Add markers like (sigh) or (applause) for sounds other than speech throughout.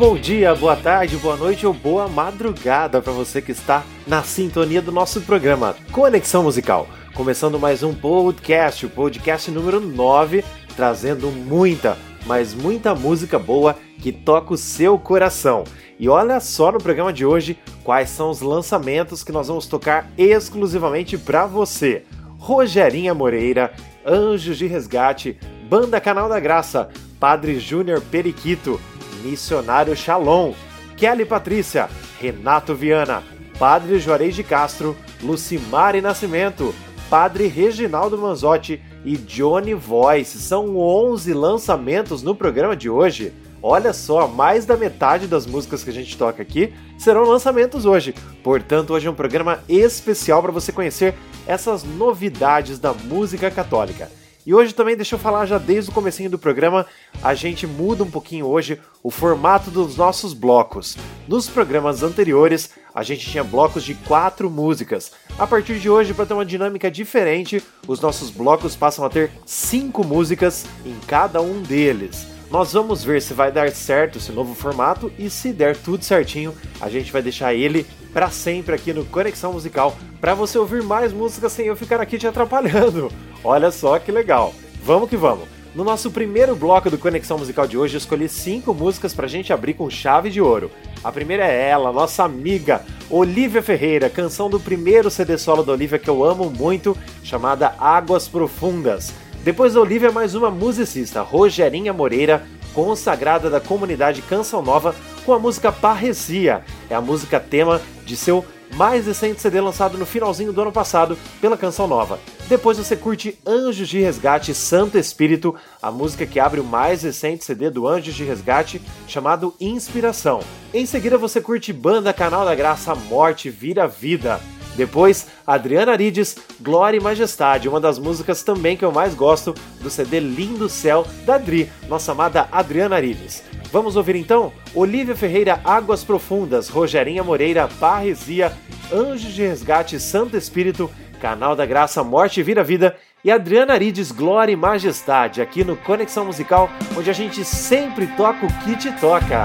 Bom dia, boa tarde, boa noite ou boa madrugada para você que está na sintonia do nosso programa Conexão Musical. Começando mais um podcast, o podcast número 9, trazendo muita, mas muita música boa que toca o seu coração. E olha só no programa de hoje quais são os lançamentos que nós vamos tocar exclusivamente para você. Rogerinha Moreira, Anjos de Resgate, Banda Canal da Graça, Padre Júnior Periquito, Missionário Shalom, Kelly Patrícia, Renato Viana, Padre Juarez de Castro, Lucimare Nascimento, Padre Reginaldo Manzotti e Johnny Voice. São 11 lançamentos no programa de hoje. Olha só, mais da metade das músicas que a gente toca aqui serão lançamentos hoje. Portanto, hoje é um programa especial para você conhecer essas novidades da música católica. E hoje também, deixa eu falar já desde o comecinho do programa, a gente muda um pouquinho hoje o formato dos nossos blocos. Nos programas anteriores, a gente tinha blocos de quatro músicas. A partir de hoje, para ter uma dinâmica diferente, os nossos blocos passam a ter cinco músicas em cada um deles. Nós vamos ver se vai dar certo esse novo formato e se der tudo certinho, a gente vai deixar ele para sempre aqui no Conexão Musical para você ouvir mais músicas sem eu ficar aqui te atrapalhando. (laughs) Olha só que legal. Vamos que vamos. No nosso primeiro bloco do Conexão Musical de hoje, escolhi cinco músicas pra gente abrir com chave de ouro. A primeira é ela, nossa amiga Olivia Ferreira, canção do primeiro CD solo da Olivia que eu amo muito, chamada Águas Profundas. Depois da Olivia, mais uma musicista, Rogerinha Moreira, consagrada da comunidade Canção Nova, com a música Parresia. É a música tema de seu mais recente CD lançado no finalzinho do ano passado pela Canção Nova. Depois você curte Anjos de Resgate Santo Espírito, a música que abre o mais recente CD do Anjos de Resgate, chamado Inspiração. Em seguida você curte Banda Canal da Graça Morte Vira Vida. Depois, Adriana Arides, Glória e Majestade, uma das músicas também que eu mais gosto do CD Lindo Céu da Dri, nossa amada Adriana Arides. Vamos ouvir então? Olivia Ferreira, Águas Profundas, Rogerinha Moreira, Parresia, Anjos de Resgate, Santo Espírito, Canal da Graça, Morte Vira Vida e Adriana Arides, Glória e Majestade, aqui no Conexão Musical, onde a gente sempre toca o que te toca.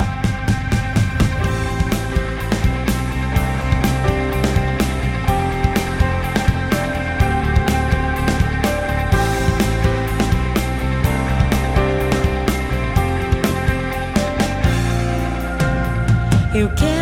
Eu quero,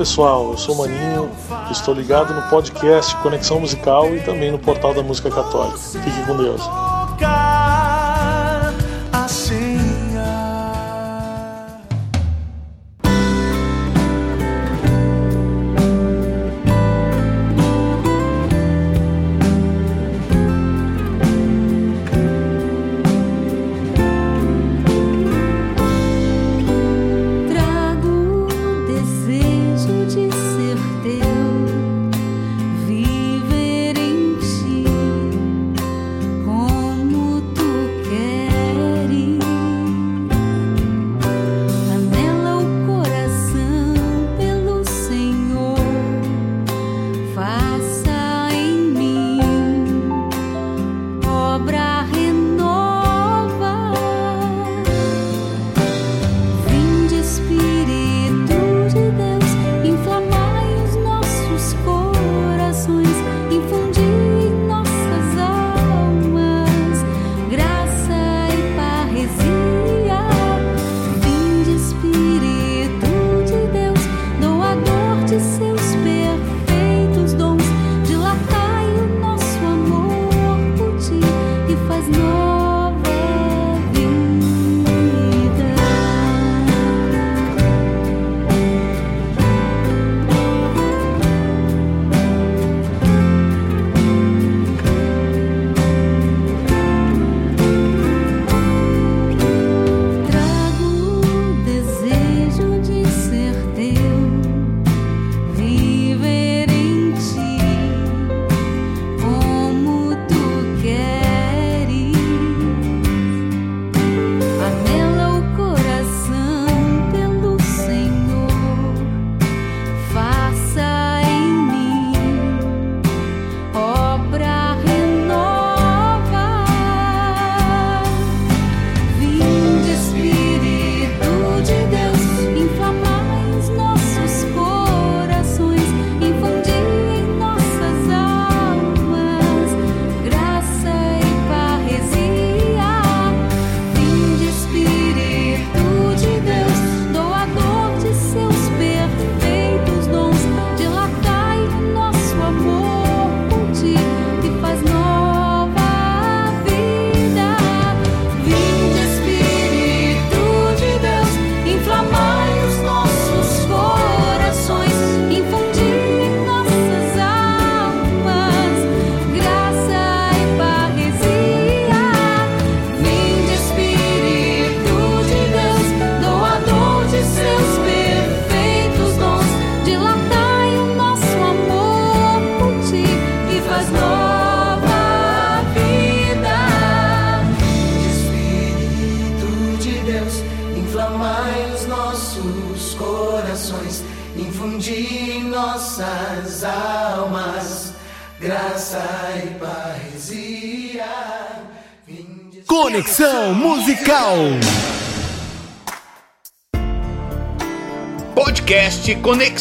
pessoal, eu sou Maninho, estou ligado no podcast Conexão Musical e também no portal da Música Católica. Fique com Deus.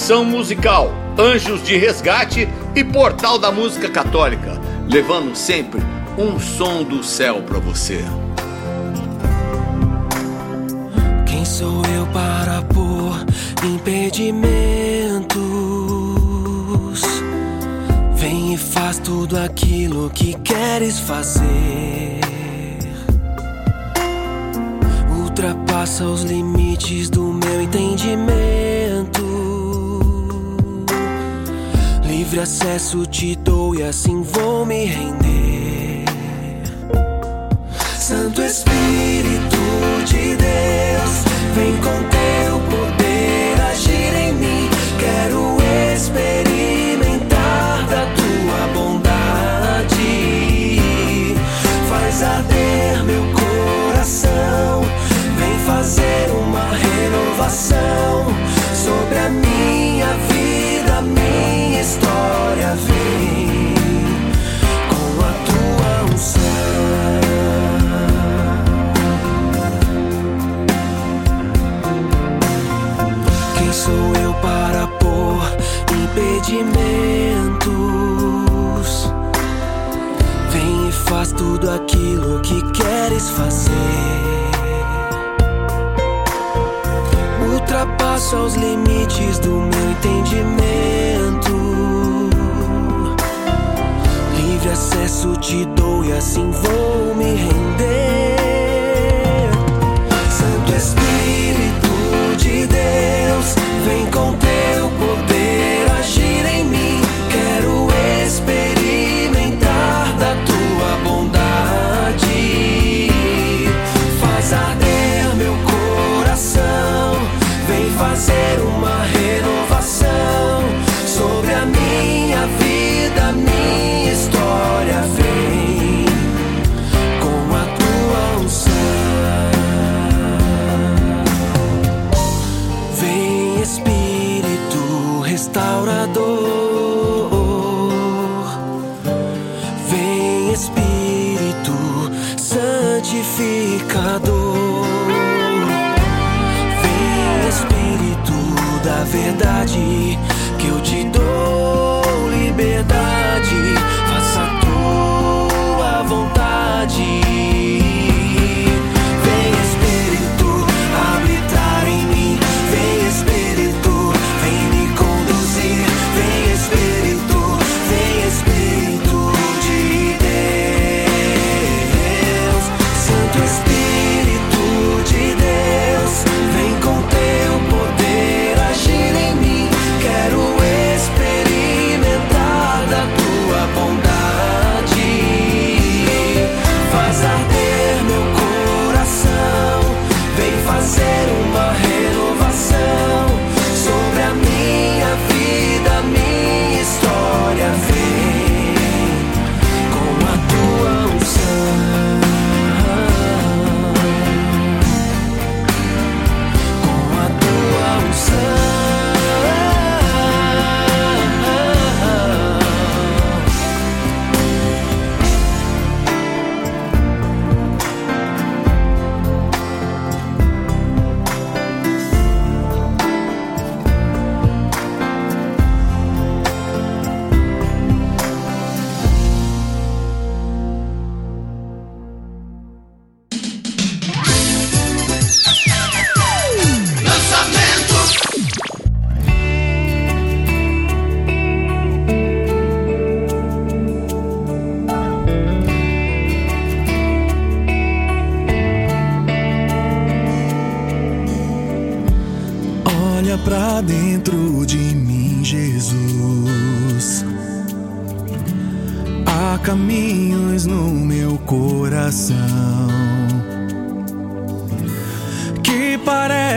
Conexão Musical, Anjos de Resgate e Portal da Música Católica, levando sempre um som do céu para você. Quem sou eu para pôr impedimentos? Vem e faz tudo aquilo que queres fazer. Ultrapassa os limites do meu entendimento. Livre acesso te dou e assim vou me render. Santo Espírito de Deus, vem com teu poder agir em mim. Quero experimentar da tua bondade. Faz arder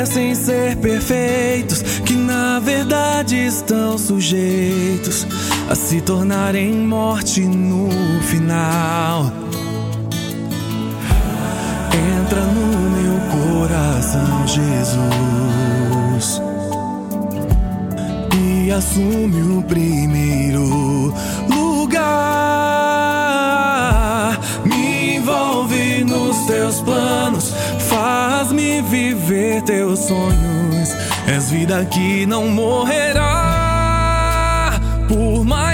parecem ser perfeitos, que na verdade estão sujeitos a se tornarem morte no final. Entra no meu coração, Jesus, e assume o primeiro lugar. Me envolve nos teus planos viver teus sonhos. És vida que não morrerá por mais.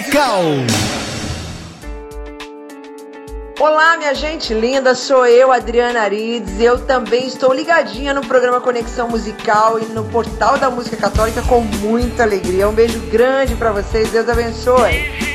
musical. Olá, minha gente linda, sou eu, Adriana Arides. Eu também estou ligadinha no programa Conexão Musical e no Portal da Música Católica com muita alegria. Um beijo grande para vocês, Deus abençoe.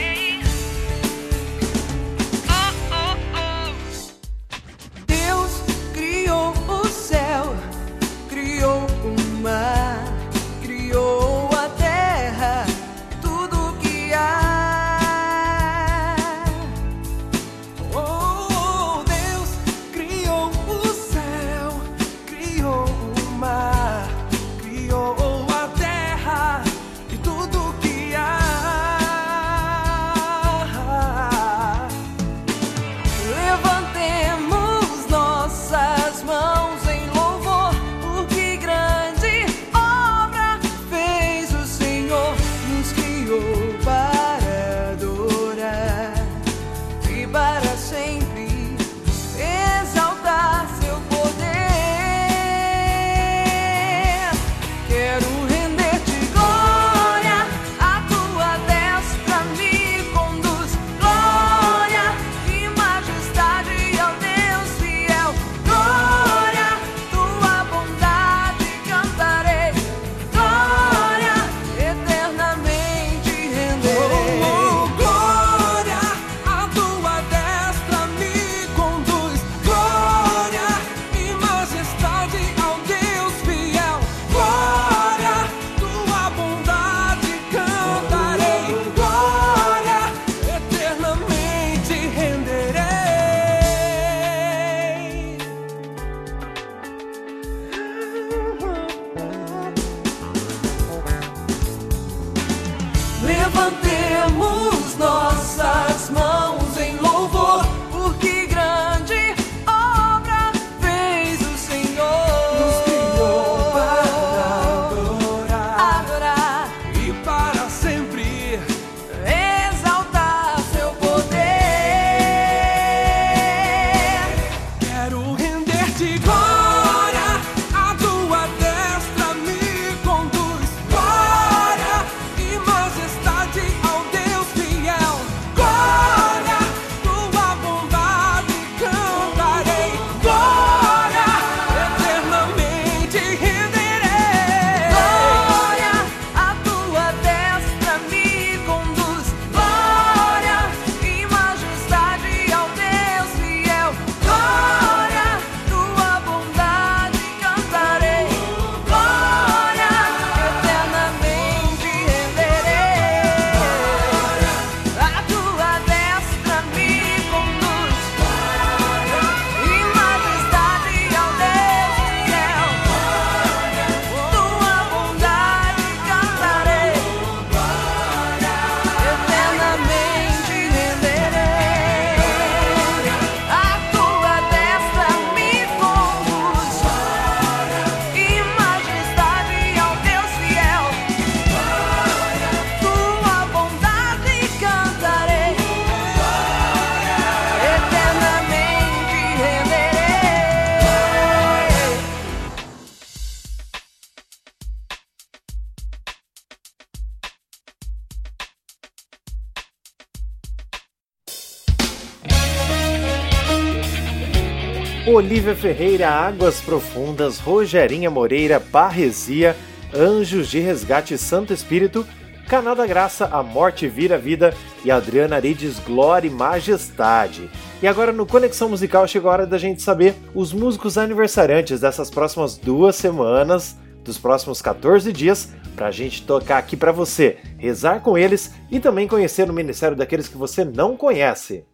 Olivia Ferreira, Águas Profundas, Rogerinha Moreira, Parresia, Anjos de Resgate Santo Espírito, Canal da Graça, A Morte Vira Vida e Adriana Arides, Glória e Majestade. E agora no Conexão Musical chegou a hora da gente saber os músicos aniversariantes dessas próximas duas semanas, dos próximos 14 dias, para a gente tocar aqui para você, rezar com eles e também conhecer o ministério daqueles que você não conhece.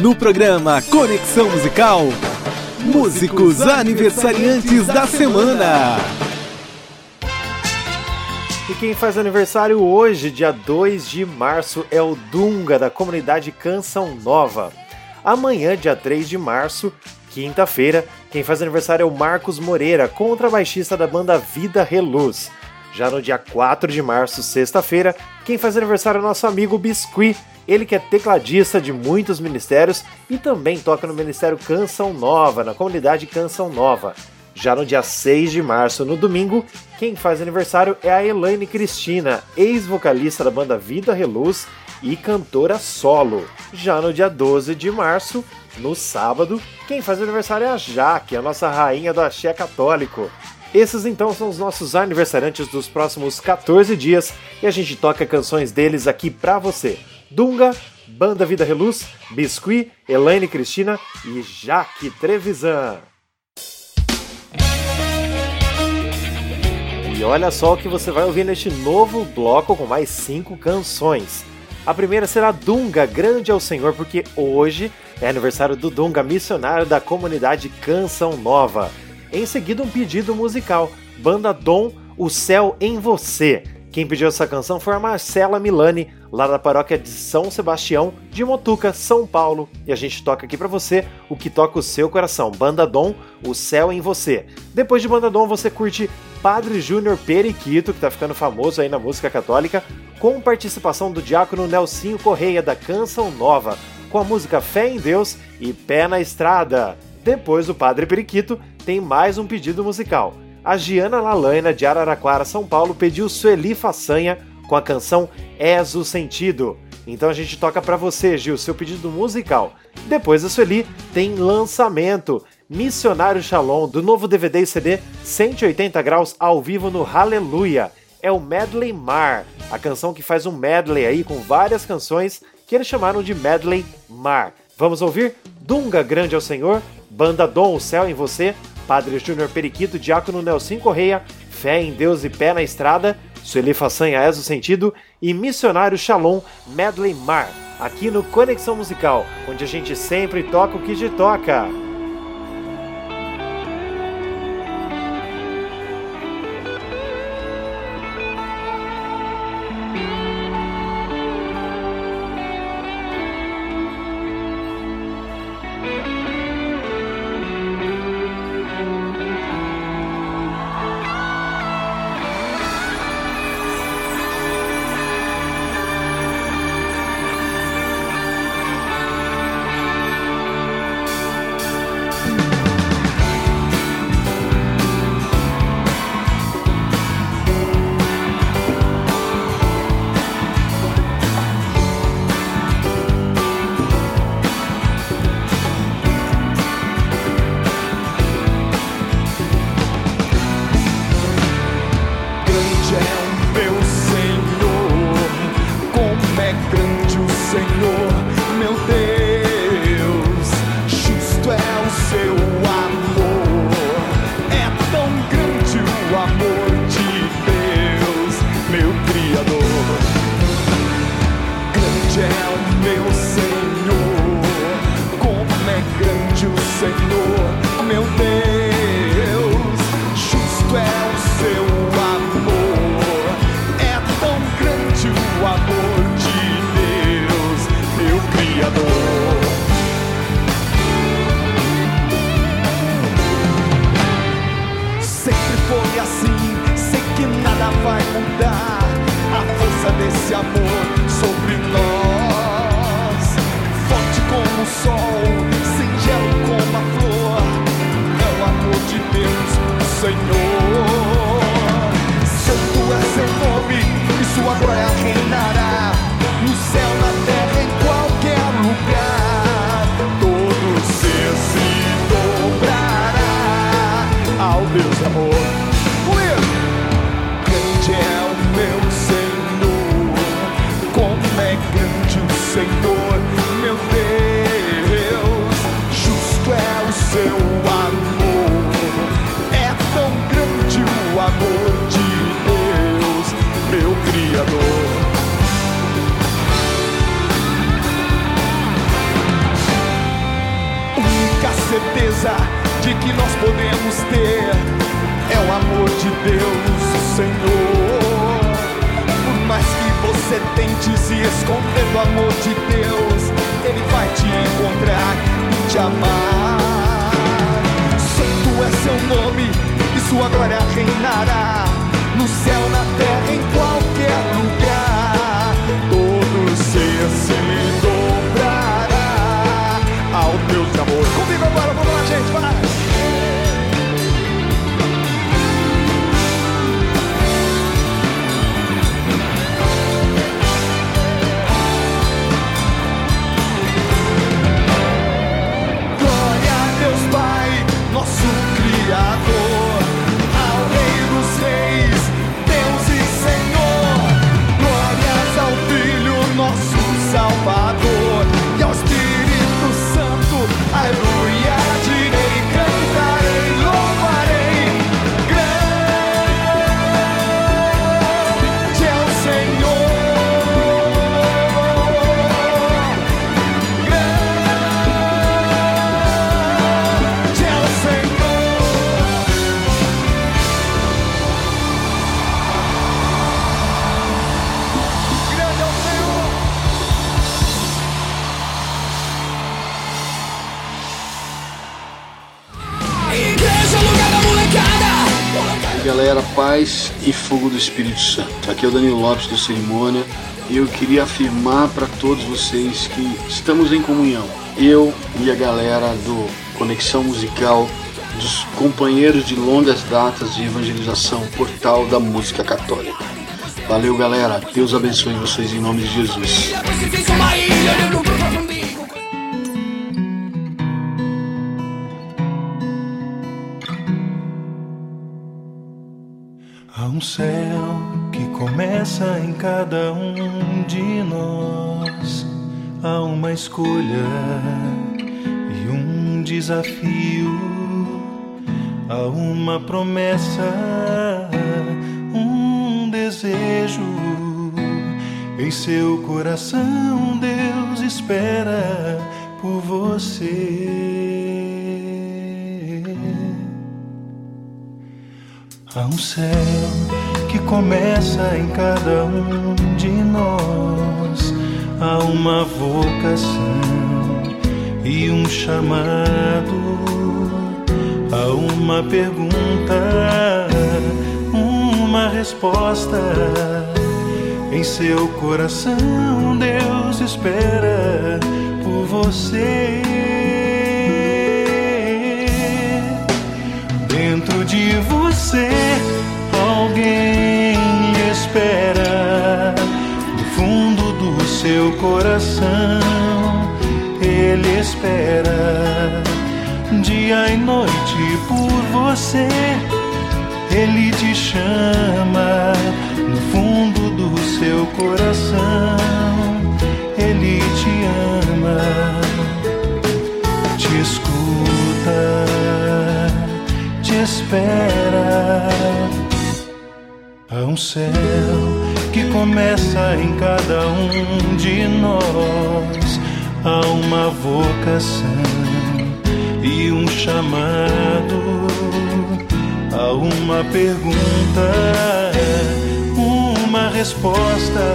No programa Conexão Musical, músicos aniversariantes da semana. E quem faz aniversário hoje, dia 2 de março, é o Dunga, da comunidade Canção Nova. Amanhã, dia 3 de março, quinta-feira, quem faz aniversário é o Marcos Moreira, contrabaixista da banda Vida Reluz. Já no dia 4 de março, sexta-feira, quem faz aniversário é nosso amigo Biscuit, ele que é tecladista de muitos ministérios e também toca no Ministério Canção Nova, na comunidade Canção Nova. Já no dia 6 de março, no domingo, quem faz aniversário é a Elaine Cristina, ex-vocalista da banda Vida Reluz e cantora solo. Já no dia 12 de março, no sábado, quem faz aniversário é a Jaque, a nossa rainha do axé católico. Esses então são os nossos aniversariantes dos próximos 14 dias e a gente toca canções deles aqui pra você. Dunga, Banda Vida Reluz, Biscuit, Elaine Cristina e Jaque Trevisan. E olha só o que você vai ouvir neste novo bloco com mais cinco canções. A primeira será Dunga, Grande é o Senhor, porque hoje é aniversário do Dunga, missionário da comunidade Canção Nova. Em seguida, um pedido musical, Banda Dom, O Céu em Você. Quem pediu essa canção foi a Marcela Milani, lá da paróquia de São Sebastião, de Motuca, São Paulo. E a gente toca aqui para você o que toca o seu coração, Banda Dom, O Céu em Você. Depois de Banda Dom, você curte Padre Júnior Periquito, que tá ficando famoso aí na música católica, com participação do diácono Nelsinho Correia, da Canção Nova, com a música Fé em Deus e Pé na Estrada. Depois do Padre Periquito, tem mais um pedido musical. A Giana Lalaina, de Araraquara, São Paulo, pediu Sueli Façanha com a canção És o Sentido. Então a gente toca para você, Gil, seu pedido musical. Depois da Sueli, tem lançamento. Missionário Shalom, do novo DVD e CD 180 graus ao vivo no Hallelujah. É o Medley Mar, a canção que faz um medley aí com várias canções que eles chamaram de Medley Mar. Vamos ouvir? Dunga Grande ao Senhor, Banda Dom, o Céu em Você, Padre Júnior Periquito, Diácono Nelson Correia, Fé em Deus e Pé na Estrada, Sueli Façanha És o Sentido e Missionário Shalom Medley Mar, aqui no Conexão Musical, onde a gente sempre toca o que te toca. Espírito Santo. Aqui é o Danilo Lopes do Cerimônia e eu queria afirmar para todos vocês que estamos em comunhão. Eu e a galera do Conexão Musical, dos companheiros de longas datas de evangelização Portal da Música Católica. Valeu, galera. Deus abençoe vocês em nome de Jesus. Cada um de nós. Há uma escolha e um desafio. Há uma promessa, um desejo. Em seu coração, Deus espera por você. Há um céu que começa em cada um de nós. Há uma vocação e um chamado. Há uma pergunta, uma resposta. Em seu coração, Deus espera por você. Dentro de você alguém espera no fundo do seu coração. Ele espera dia e noite por você. Ele te chama no fundo do seu coração. Ele te ama, te escuta te espera. Há um céu que começa em cada um de nós. Há uma vocação e um chamado. Há uma pergunta, uma resposta.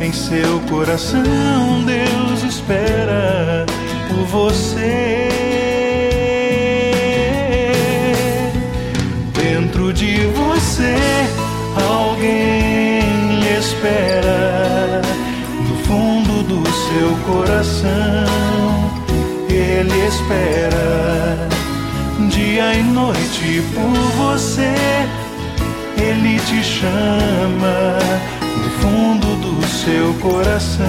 Em seu coração, Deus espera por você. Espera. Dia e noite por você, Ele te chama. No fundo do seu coração,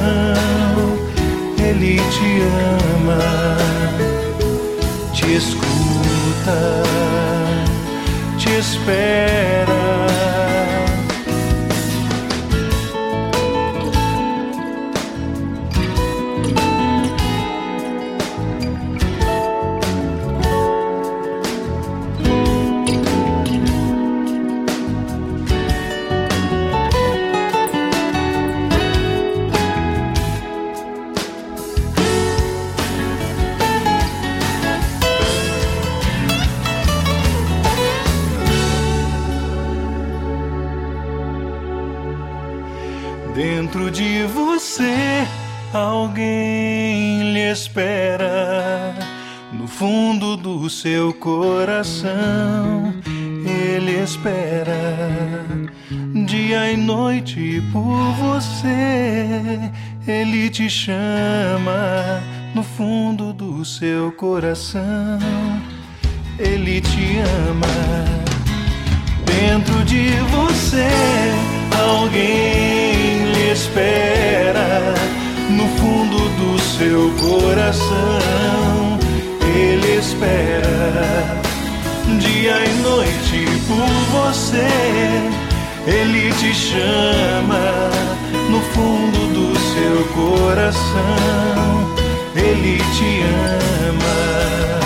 Ele te ama, te escuta, te espera. Coração. Ele te ama dentro de você. Alguém lhe espera no fundo do seu coração. Ele espera dia e noite por você. Ele te chama no fundo do seu coração. Ele te ama,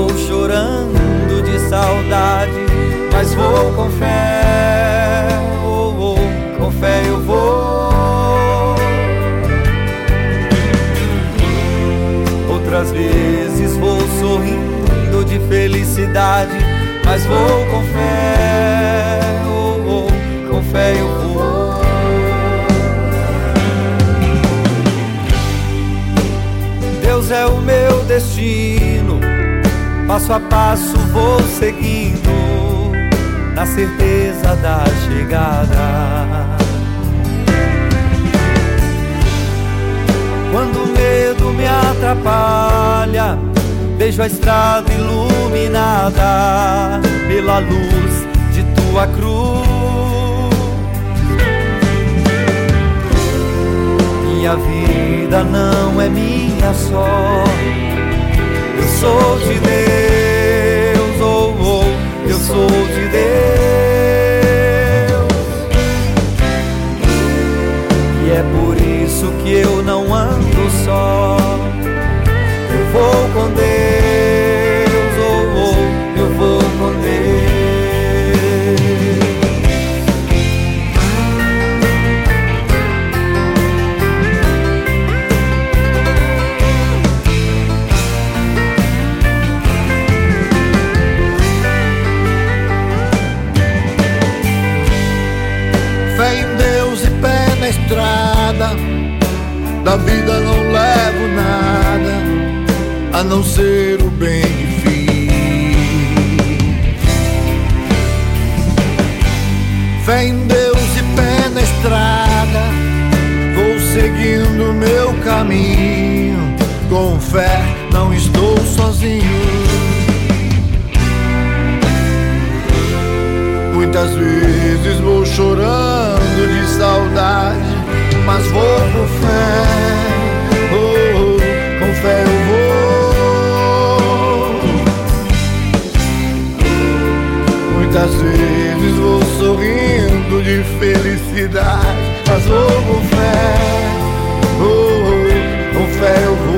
vezes vou chorando de saudade, mas vou com fé, oh, oh, com fé eu vou. Outras vezes vou sorrindo de felicidade, mas vou com fé, oh, oh, com fé eu vou. Deus é o meu destino, passo a passo vou seguindo, na certeza da chegada. Quando o medo me atrapalha, vejo a estrada iluminada pela luz de tua cruz. Minha vida não é minha só. Sou de Deus, oh, oh, eu sou de Deus. E é por isso que eu não ando só. Eu vou com Deus, Da vida não levo nada a não ser o bem que fiz. Fé em Deus e pé na estrada. Vou seguindo meu caminho. Com fé não estou sozinho. Muitas vezes vou chorando de saudade, mas vou com fé, oh, oh, com fé eu vou. Muitas vezes vou sorrindo de felicidade, mas vou com fé, oh, oh, com fé eu vou.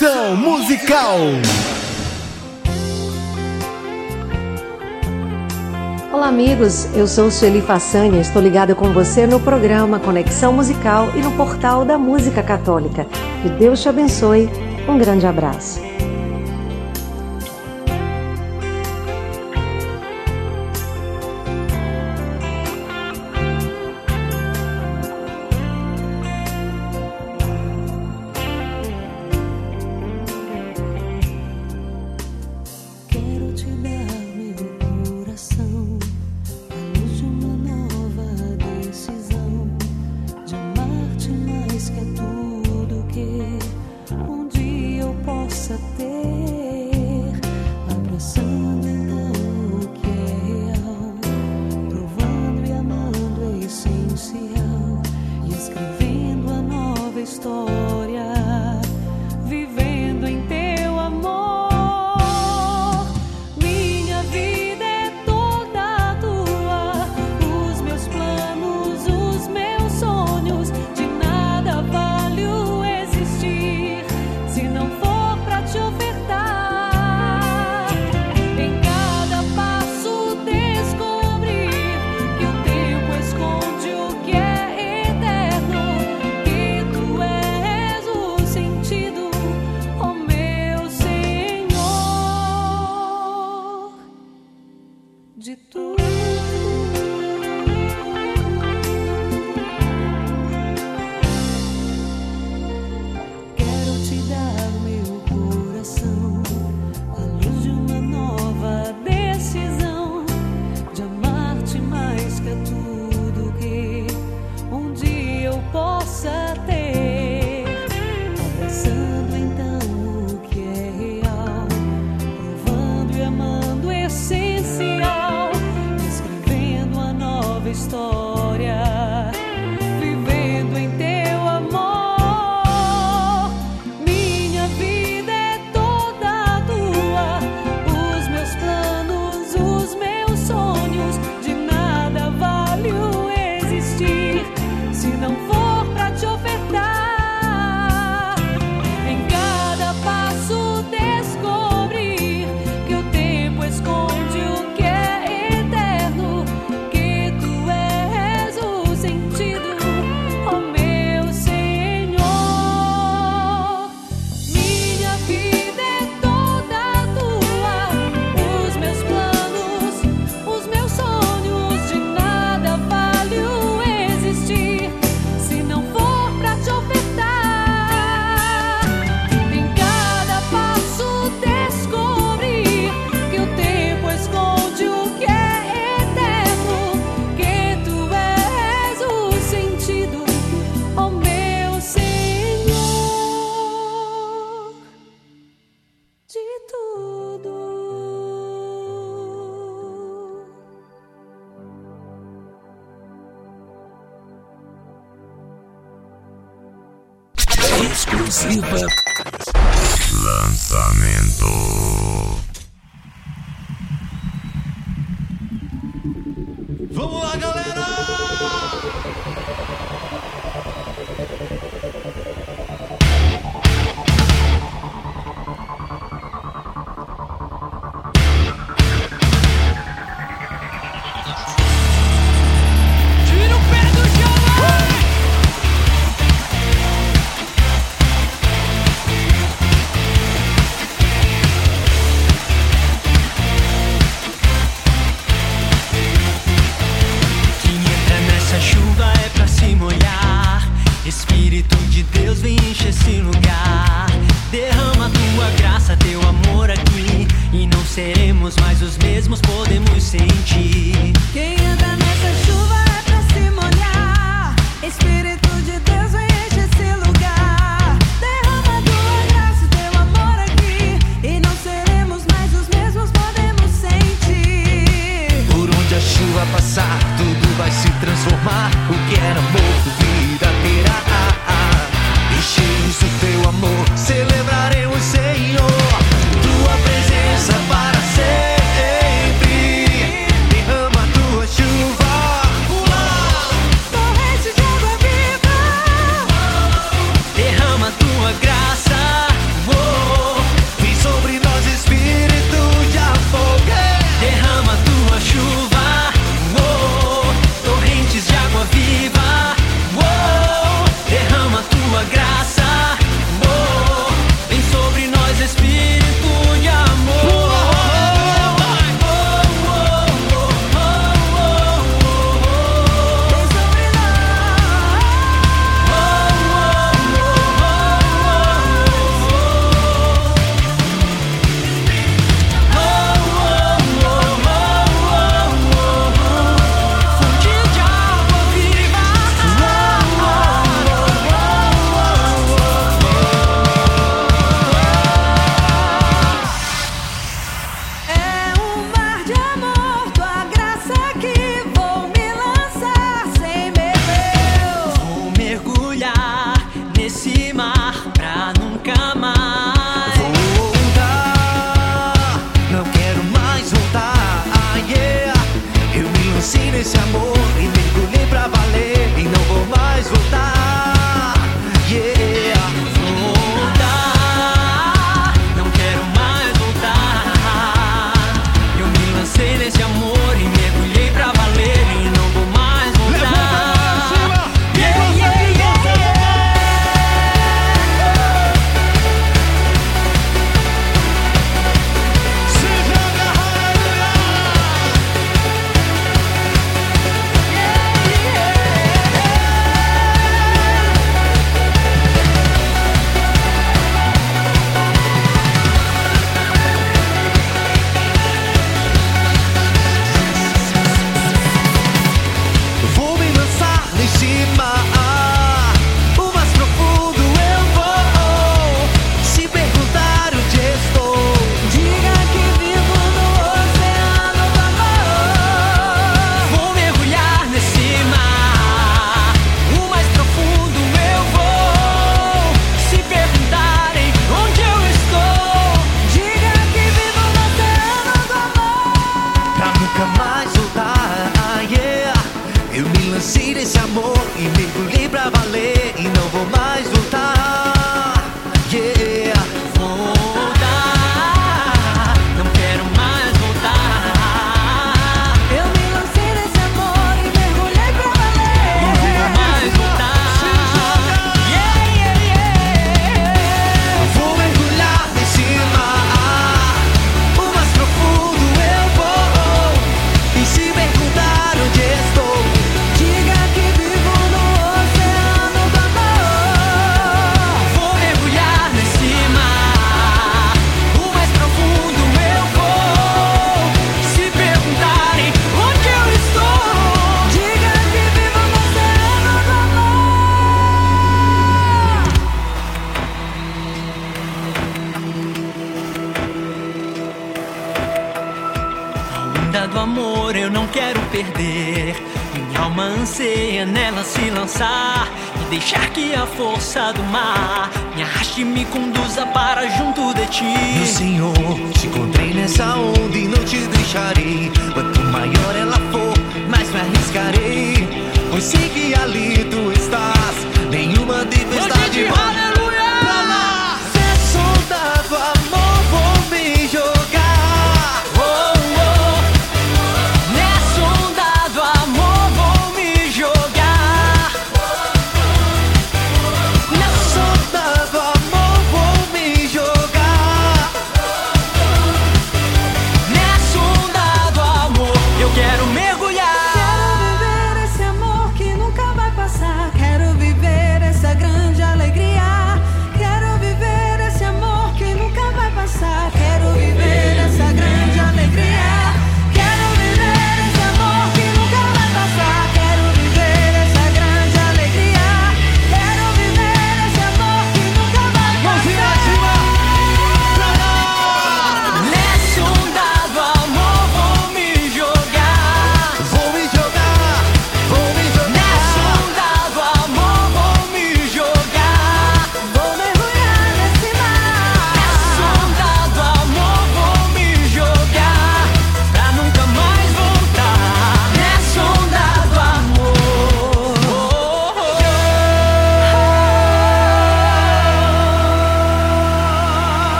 Conexão Musical. Olá, amigos. Eu sou Sueli Façanha. Estou ligada com você no programa Conexão Musical e no portal da Música Católica. Que Deus te abençoe. Um grande abraço.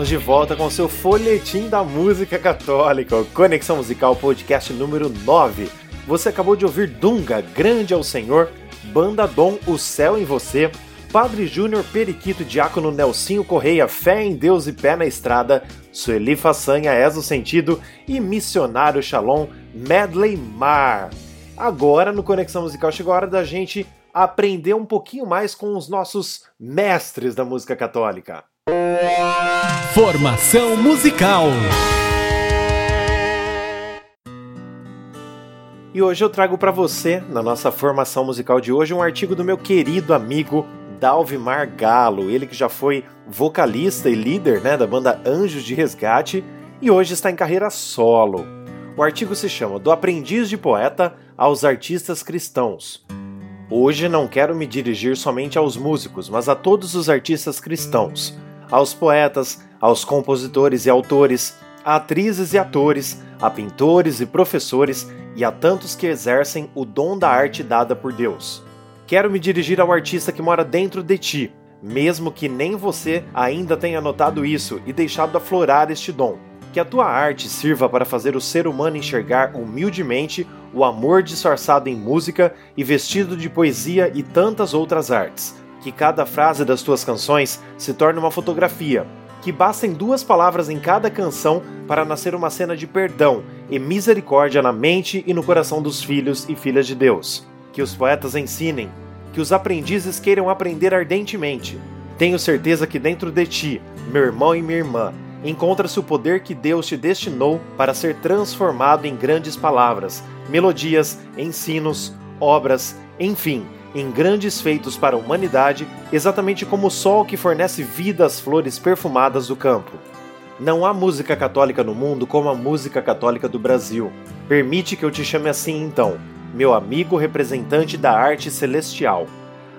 Estamos de volta com seu folhetim da música católica, o Conexão Musical Podcast número 9. Você acabou de ouvir Dunga, Grande é o Senhor, Banda Dom, O Céu em Você, Padre Júnior Periquito Diácono Nelsinho Correia, Fé em Deus e Pé na Estrada, Sueli Façanha, És o Sentido e Missionário Shalom, Medley Mar. Agora, no Conexão Musical, chegou a hora da gente aprender um pouquinho mais com os nossos mestres da música católica. Formação musical. E hoje eu trago para você, na nossa formação musical de hoje, um artigo do meu querido amigo Dalvimar Galo, ele que já foi vocalista e líder né, da banda Anjos de Resgate e hoje está em carreira solo. O artigo se chama Do Aprendiz de Poeta aos Artistas Cristãos. Hoje não quero me dirigir somente aos músicos, mas a todos os artistas cristãos, aos poetas, aos compositores e autores, a atrizes e atores, a pintores e professores e a tantos que exercem o dom da arte dada por Deus. Quero me dirigir ao artista que mora dentro de ti, mesmo que nem você ainda tenha notado isso e deixado aflorar este dom. Que a tua arte sirva para fazer o ser humano enxergar humildemente o amor disfarçado em música e vestido de poesia e tantas outras artes. Que cada frase das tuas canções se torne uma fotografia. Que bastem duas palavras em cada canção para nascer uma cena de perdão e misericórdia na mente e no coração dos filhos e filhas de Deus. Que os poetas ensinem, que os aprendizes queiram aprender ardentemente. Tenho certeza que dentro de ti, meu irmão e minha irmã, encontra-se o poder que Deus te destinou para ser transformado em grandes palavras, melodias, ensinos, obras, enfim, em grandes feitos para a humanidade, exatamente como o sol que fornece vida às flores perfumadas do campo. Não há música católica no mundo como a música católica do Brasil. Permite que eu te chame assim então. meu amigo representante da arte celestial.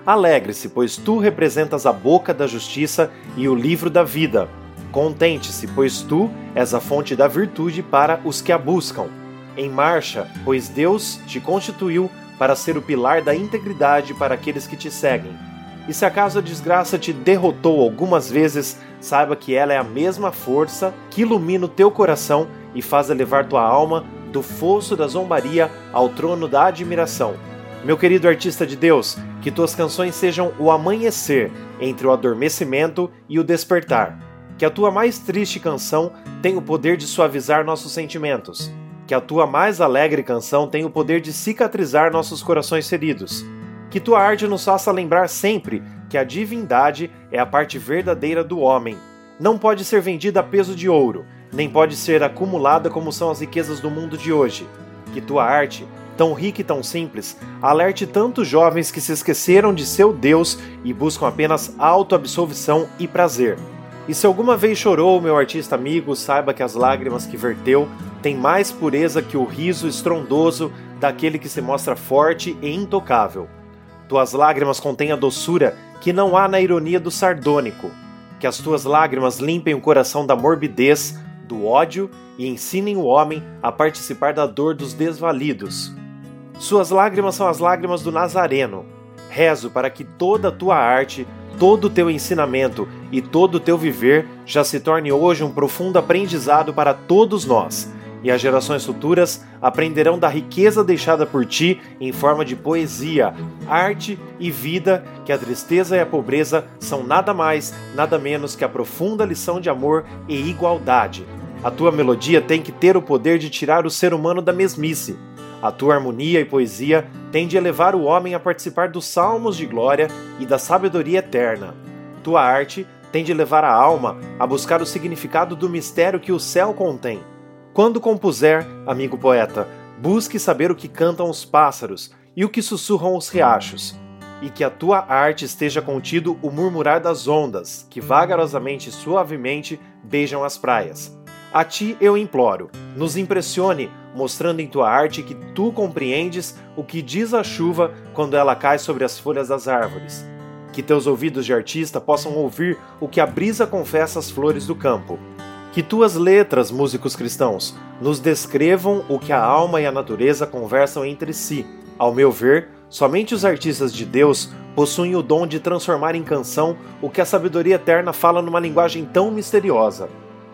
Alegre-se, pois tu representas a boca da justiça e o livro da vida. Contente-se, pois tu és a fonte da virtude para os que a buscam. Em marcha, pois Deus te constituiu para ser o pilar da integridade para aqueles que te seguem. E se acaso a desgraça te derrotou algumas vezes, saiba que ela é a mesma força que ilumina o teu coração e faz elevar tua alma do fosso da zombaria ao trono da admiração. Meu querido artista de Deus, que tuas canções sejam o amanhecer entre o adormecimento e o despertar. Que a tua mais triste canção tenha o poder de suavizar nossos sentimentos. Que a tua mais alegre canção tenha o poder de cicatrizar nossos corações feridos. Que tua arte nos faça lembrar sempre que a divindade é a parte verdadeira do homem. Não pode ser vendida a peso de ouro, nem pode ser acumulada como são as riquezas do mundo de hoje. Que tua arte tão rica e tão simples, alerte tantos jovens que se esqueceram de seu Deus e buscam apenas autoabsolvição e prazer. E se alguma vez chorou, meu artista amigo, saiba que as lágrimas que verteu têm mais pureza que o riso estrondoso daquele que se mostra forte e intocável. Tuas lágrimas contêm a doçura que não há na ironia do sardônico. Que as tuas lágrimas limpem o coração da morbidez, do ódio e ensinem o homem a participar da dor dos desvalidos. Suas lágrimas são as lágrimas do Nazareno. Rezo para que toda a tua arte, todo o teu ensinamento e todo o teu viver já se torne hoje um profundo aprendizado para todos nós, e as gerações futuras aprenderão da riqueza deixada por ti em forma de poesia, arte e vida, que a tristeza e a pobreza são nada mais, nada menos que a profunda lição de amor e igualdade. A tua melodia tem que ter o poder de tirar o ser humano da mesmice. A tua harmonia e poesia têm de elevar o homem a participar dos salmos de glória e da sabedoria eterna. Tua arte tem de levar a alma a buscar o significado do mistério que o céu contém. Quando compuser, amigo poeta, busque saber o que cantam os pássaros e o que sussurram os riachos, e que a tua arte esteja contido o murmurar das ondas, que vagarosamente e suavemente beijam as praias. A ti eu imploro, nos impressione, mostrando em tua arte que tu compreendes o que diz a chuva quando ela cai sobre as folhas das árvores. Que teus ouvidos de artista possam ouvir o que a brisa confessa às flores do campo. Que tuas letras, músicos cristãos, nos descrevam o que a alma e a natureza conversam entre si. Ao meu ver, somente os artistas de Deus possuem o dom de transformar em canção o que a sabedoria eterna fala numa linguagem tão misteriosa.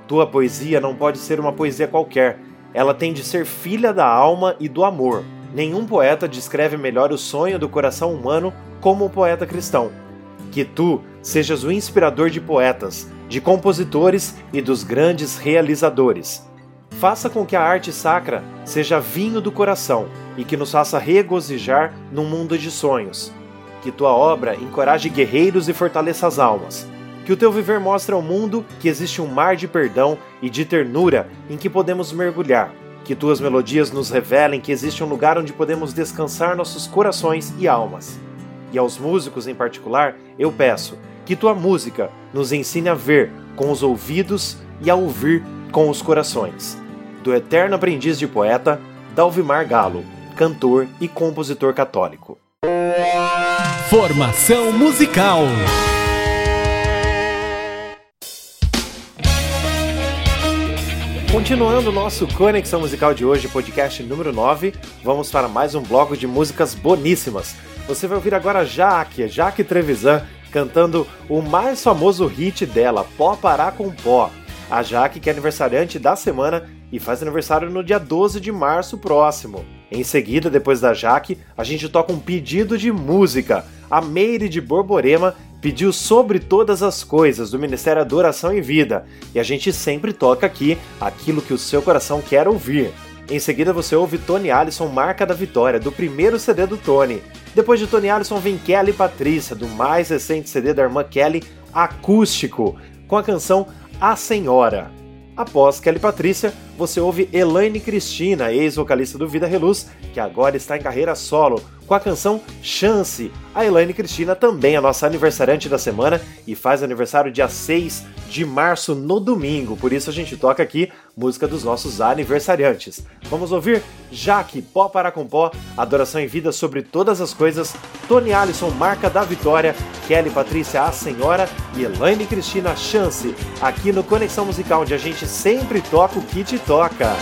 Tua poesia não pode ser uma poesia qualquer, ela tem de ser filha da alma e do amor. Nenhum poeta descreve melhor o sonho do coração humano como o poeta cristão. Que tu sejas o inspirador de poetas, de compositores e dos grandes realizadores. Faça com que a arte sacra seja vinho do coração e que nos faça regozijar num mundo de sonhos. Que tua obra encoraje guerreiros e fortaleça as almas que o teu viver mostre ao mundo que existe um mar de perdão e de ternura em que podemos mergulhar. Que tuas melodias nos revelem que existe um lugar onde podemos descansar nossos corações e almas. E aos músicos em particular, eu peço que tua música nos ensine a ver com os ouvidos e a ouvir com os corações. Do eterno aprendiz de poeta, Dalvimar Galo, cantor e compositor católico. Formação musical. Continuando o nosso Conexão Musical de hoje, podcast número 9, vamos para mais um bloco de músicas boníssimas. Você vai ouvir agora Jaque, Jaque Trevisan, cantando o mais famoso hit dela, Pó Parar com Pó. A Jaque, que é aniversariante da semana e faz aniversário no dia 12 de março próximo. Em seguida, depois da Jaque, a gente toca um pedido de música. A Meire de Borborema pediu sobre todas as coisas do Ministério Adoração e Vida, e a gente sempre toca aqui aquilo que o seu coração quer ouvir. Em seguida você ouve Tony Allison Marca da Vitória, do primeiro CD do Tony. Depois de Tony Allison vem Kelly Patrícia, do mais recente CD da irmã Kelly, Acústico, com a canção A Senhora. Após Kelly Patrícia, você ouve Elaine Cristina, ex-vocalista do Vida Reluz, que agora está em carreira solo, com a canção Chance. A Elaine Cristina também é nossa aniversariante da semana e faz aniversário dia 6 de março no domingo, por isso a gente toca aqui música dos nossos aniversariantes. Vamos ouvir Jaque, Pó para com Pó, Adoração em Vida sobre Todas as Coisas, Tony Allison, Marca da Vitória, Kelly Patrícia, A Senhora e Elaine Cristina, Chance, aqui no Conexão Musical, onde a gente sempre toca o kit toca.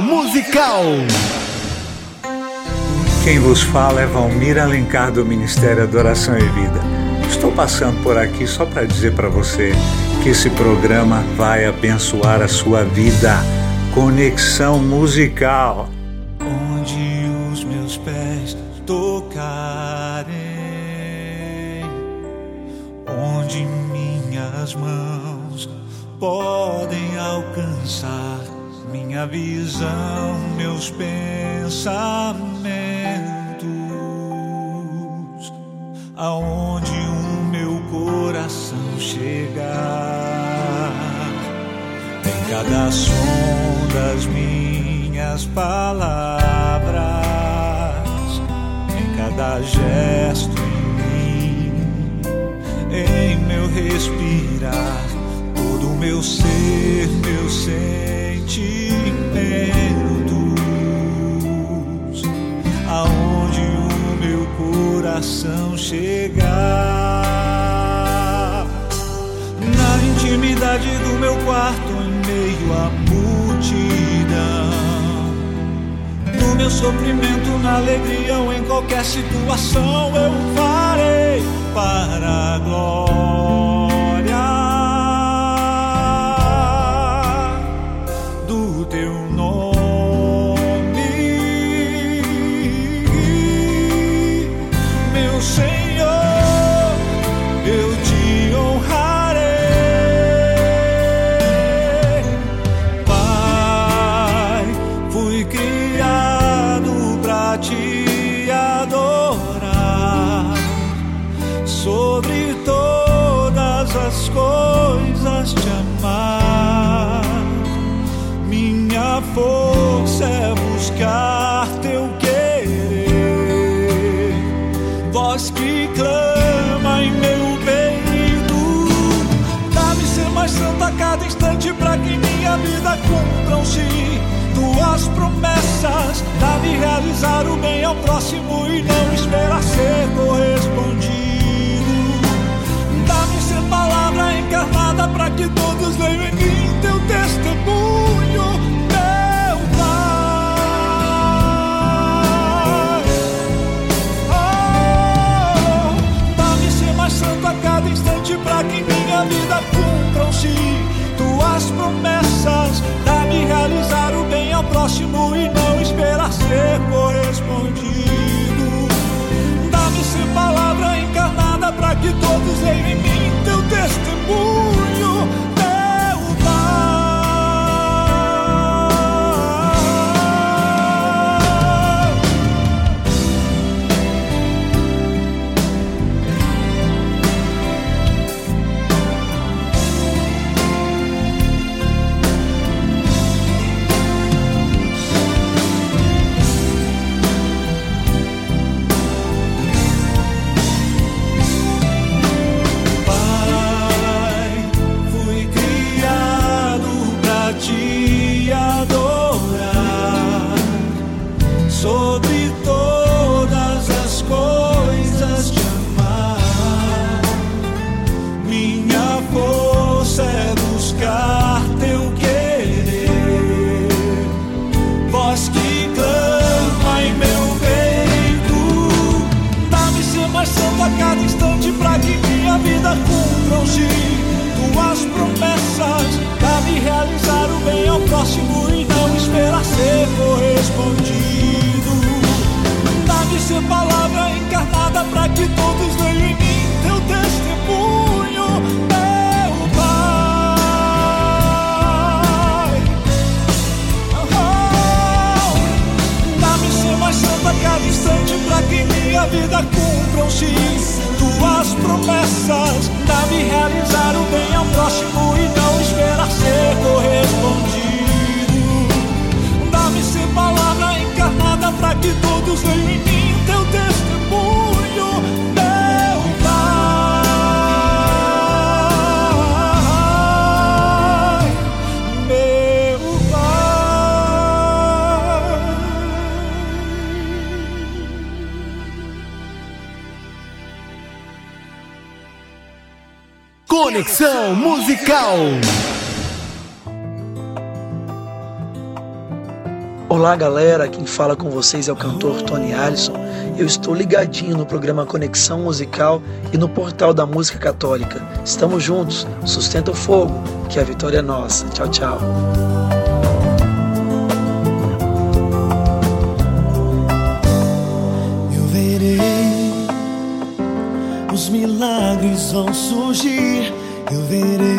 Musical. Quem vos fala é Valmir Alencar do Ministério Adoração e Vida. Estou passando por aqui só para dizer para você que esse programa vai abençoar a sua vida. Conexão musical. meu sofrimento na alegria ou em qualquer situação eu farei para a glória. Dá-me realizar o bem ao próximo e não esperar ser correspondido. Dá-me ser palavra encarnada para que todos leiam em mim teu testemunho, meu Pai. Oh, Dá-me ser mais santo a cada instante para que em minha vida cumpram-se tuas promessas. Dá-me realizar o bem ao próximo e não esperar ser correspondido. Dá-me ser palavra encarnada para que todos leiam em mim teu testemunho, a cada instante pra que minha vida cumpram-se tuas promessas. Dá-me realizar o bem ao próximo e não esperar ser correspondido. Dá-me ser palavra encarnada pra que todos leiam em mim Conexão Musical. Olá galera, quem fala com vocês é o cantor Tony Allison. Eu estou ligadinho no programa Conexão Musical e no portal da Música Católica. Estamos juntos, sustenta o fogo, que a vitória é nossa. Tchau, tchau. Eu verei, os milagres vão surgir. Eu verei,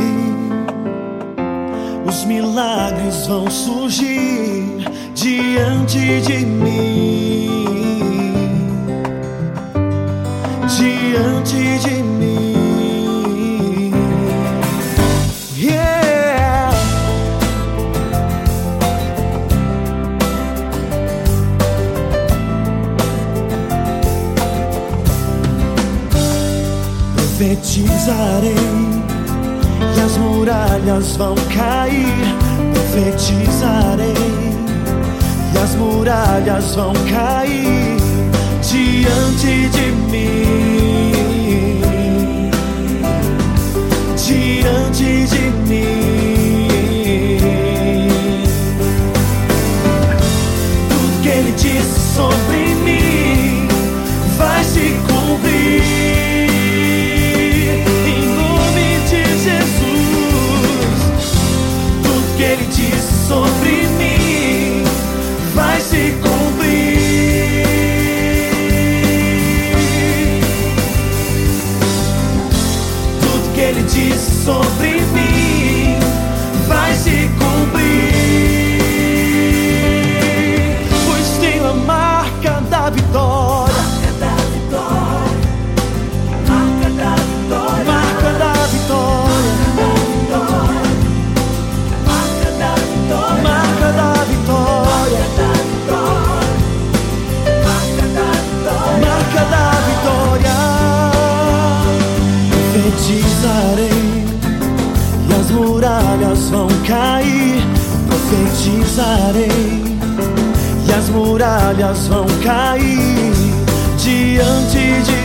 os milagres vão surgir diante de mim. Diante de mim. Yeah. Profetizarei as muralhas vão cair. Profetizarei e as muralhas vão cair diante de mim. Diante de mim. Tudo que ele disse sobre disse e as muralhas vão cair diante de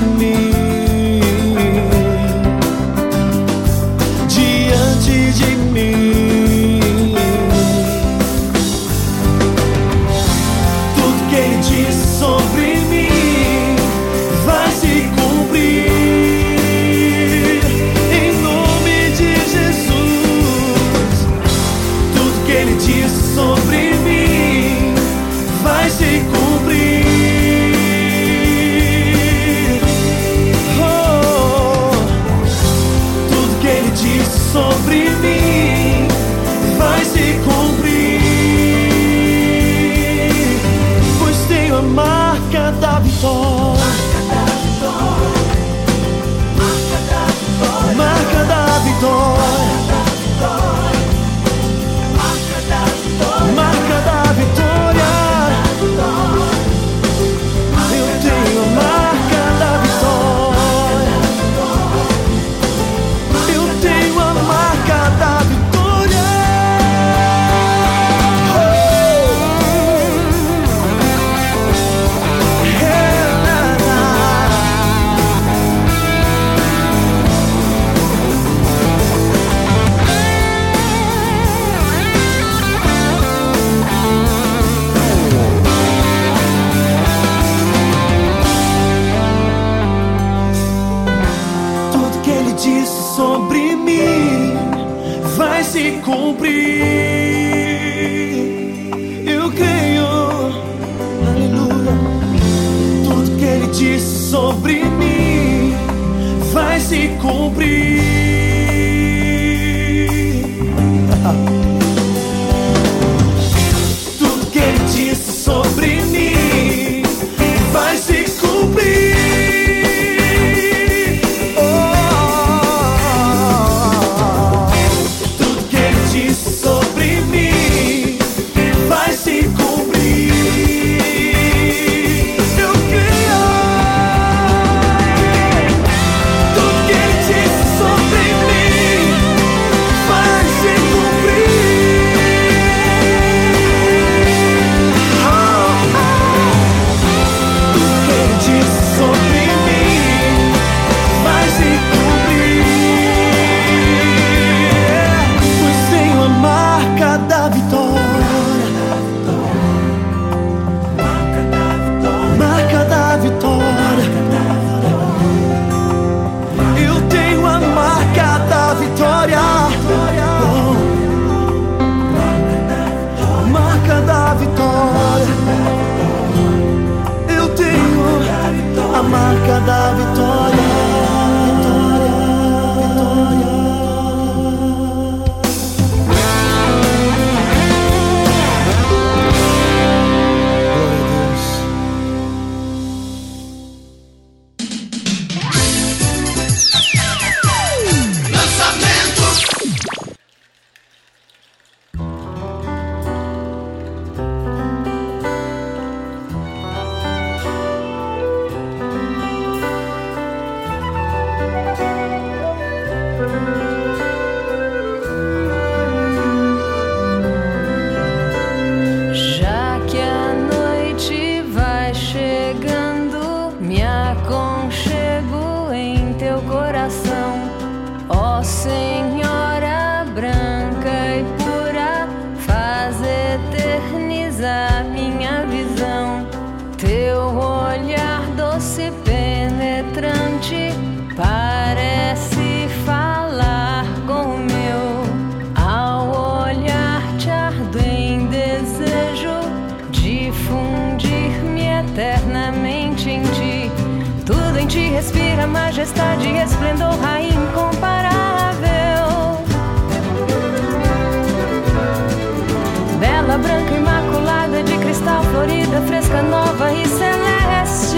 colorida, fresca, nova e celeste.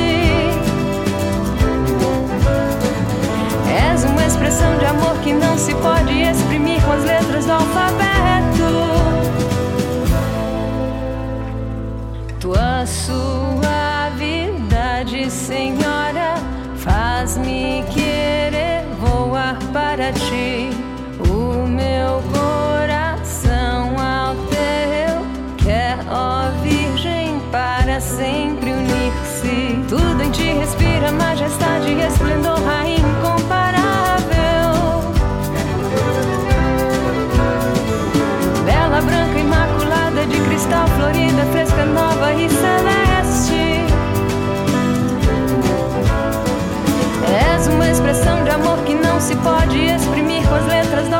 És uma expressão de amor que não se pode exprimir com as letras do alfabeto. Tua suavidade, Senhora, faz-me querer voar para ti. És uma expressão de amor que não se pode exprimir com as letras da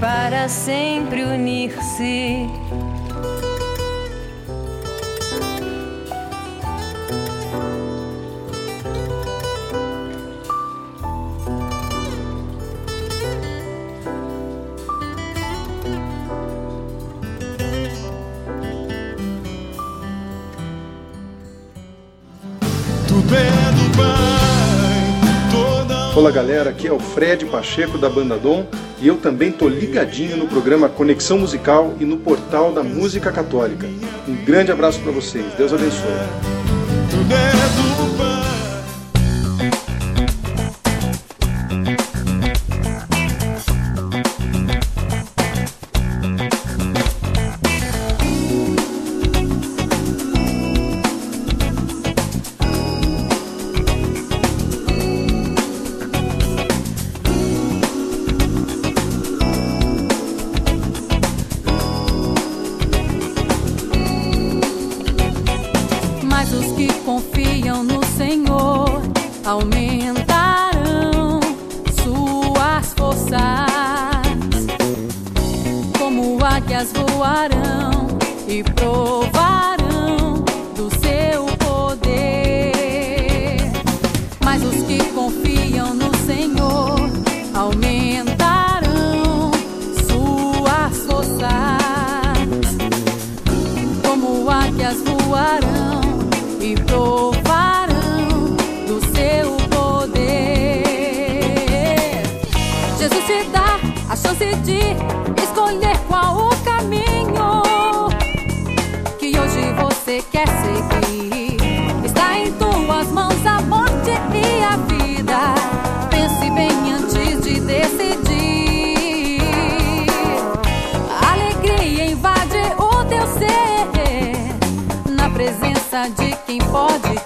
para sempre unir-se. Olá galera, aqui é o Fred Pacheco da Banda Dom e eu também tô ligadinho no programa Conexão Musical e no portal da Música Católica. Um grande abraço para vocês. Deus abençoe.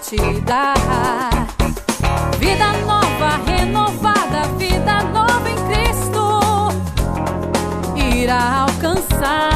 partida. Vida nova, renovada, vida nova em Cristo irá alcançar.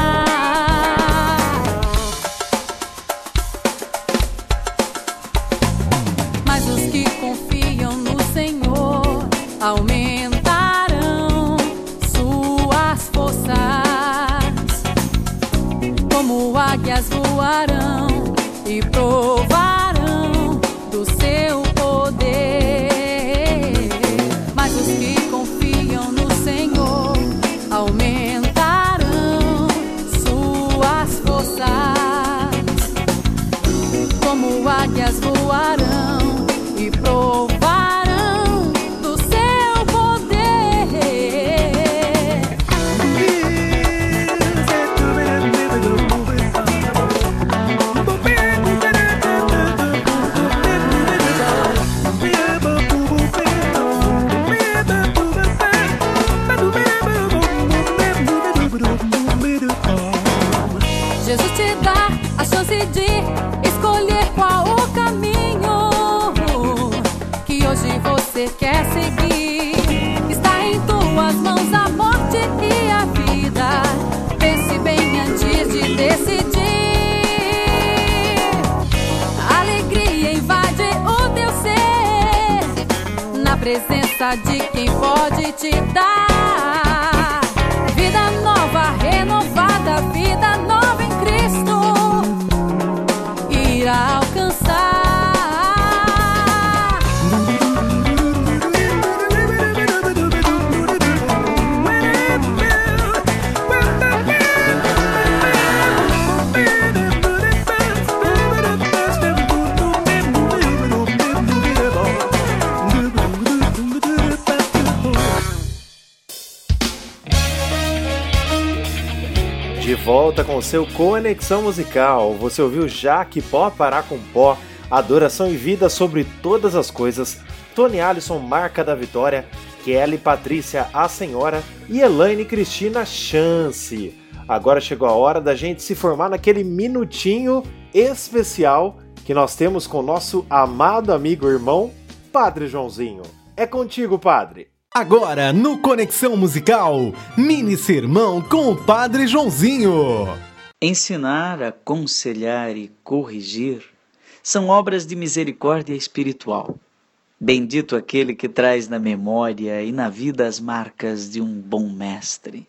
Seu Conexão Musical. Você ouviu Jaque Pó Parar com Pó, Adoração e Vida sobre todas as coisas, Tony Alisson Marca da Vitória, Kelly Patrícia A Senhora e Elaine Cristina Chance. Agora chegou a hora da gente se formar naquele minutinho especial que nós temos com o nosso amado amigo irmão, Padre Joãozinho. É contigo, Padre. Agora, no Conexão Musical, mini sermão com o Padre Joãozinho. Ensinar, aconselhar e corrigir são obras de misericórdia espiritual. Bendito aquele que traz na memória e na vida as marcas de um bom mestre.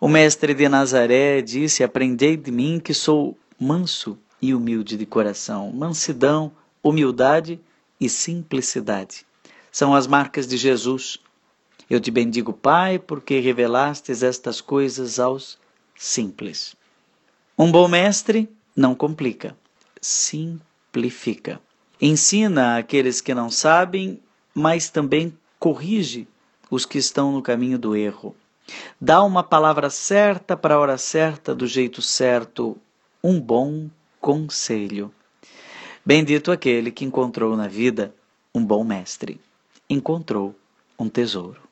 O mestre de Nazaré disse: Aprendei de mim que sou manso e humilde de coração. Mansidão, humildade e simplicidade são as marcas de Jesus. Eu te bendigo, Pai, porque revelastes estas coisas aos simples. Um bom mestre não complica, simplifica. Ensina aqueles que não sabem, mas também corrige os que estão no caminho do erro. Dá uma palavra certa para a hora certa, do jeito certo, um bom conselho. Bendito aquele que encontrou na vida um bom mestre encontrou um tesouro.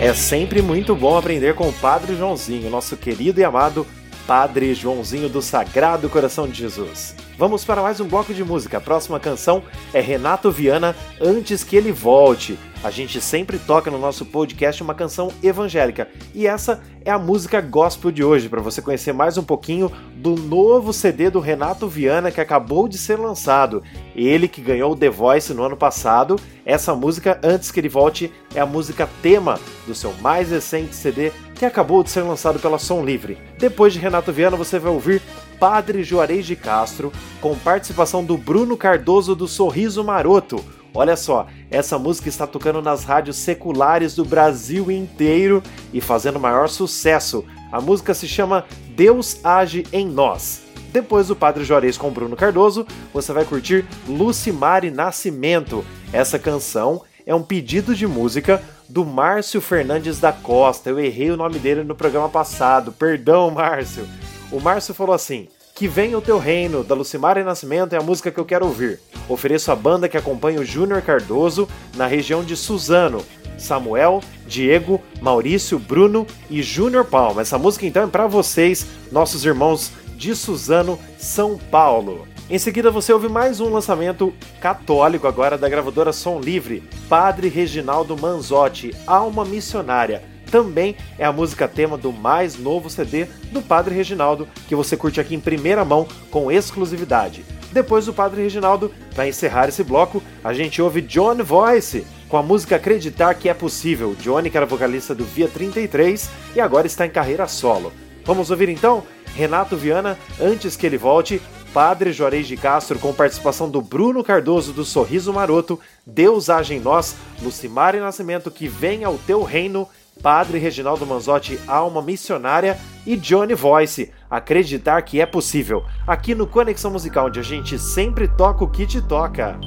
É sempre muito bom aprender com o Padre Joãozinho, nosso querido e amado Padre Joãozinho do Sagrado Coração de Jesus. Vamos para mais um bloco de música. A próxima canção é Renato Viana, Antes que Ele Volte. A gente sempre toca no nosso podcast uma canção evangélica e essa é a música gospel de hoje, para você conhecer mais um pouquinho do novo CD do Renato Viana que acabou de ser lançado. Ele que ganhou o The Voice no ano passado. Essa música, Antes que Ele Volte, é a música tema do seu mais recente CD que acabou de ser lançado pela Som Livre. Depois de Renato Viana, você vai ouvir Padre Juarez de Castro, com participação do Bruno Cardoso do Sorriso Maroto. Olha só, essa música está tocando nas rádios seculares do Brasil inteiro e fazendo maior sucesso. A música se chama Deus Age em Nós. Depois do Padre Juarez com Bruno Cardoso, você vai curtir Lucimare Nascimento. Essa canção é um pedido de música do Márcio Fernandes da Costa. Eu errei o nome dele no programa passado. Perdão, Márcio. O Márcio falou assim: Que venha o teu reino, da Lucimara Nascimento é a música que eu quero ouvir. Ofereço a banda que acompanha o Júnior Cardoso na região de Suzano. Samuel, Diego, Maurício, Bruno e Júnior Palma. Essa música então é para vocês, nossos irmãos de Suzano, São Paulo. Em seguida você ouve mais um lançamento católico agora da gravadora Som Livre, Padre Reginaldo Manzotti, Alma Missionária também é a música tema do mais novo CD do Padre Reginaldo, que você curte aqui em primeira mão com exclusividade. Depois do Padre Reginaldo, para encerrar esse bloco, a gente ouve John Voice com a música Acreditar que é Possível. Johnny, que era vocalista do Via 33 e agora está em carreira solo. Vamos ouvir então Renato Viana, antes que ele volte, Padre Juarez de Castro com participação do Bruno Cardoso do Sorriso Maroto, Deus age em nós, Lucimare Nascimento, que venha ao teu reino, Padre Reginaldo Manzotti, Alma Missionária e Johnny Voice, Acreditar que é possível, aqui no Conexão Musical, onde a gente sempre toca o que te toca.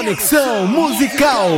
Conexão Musical.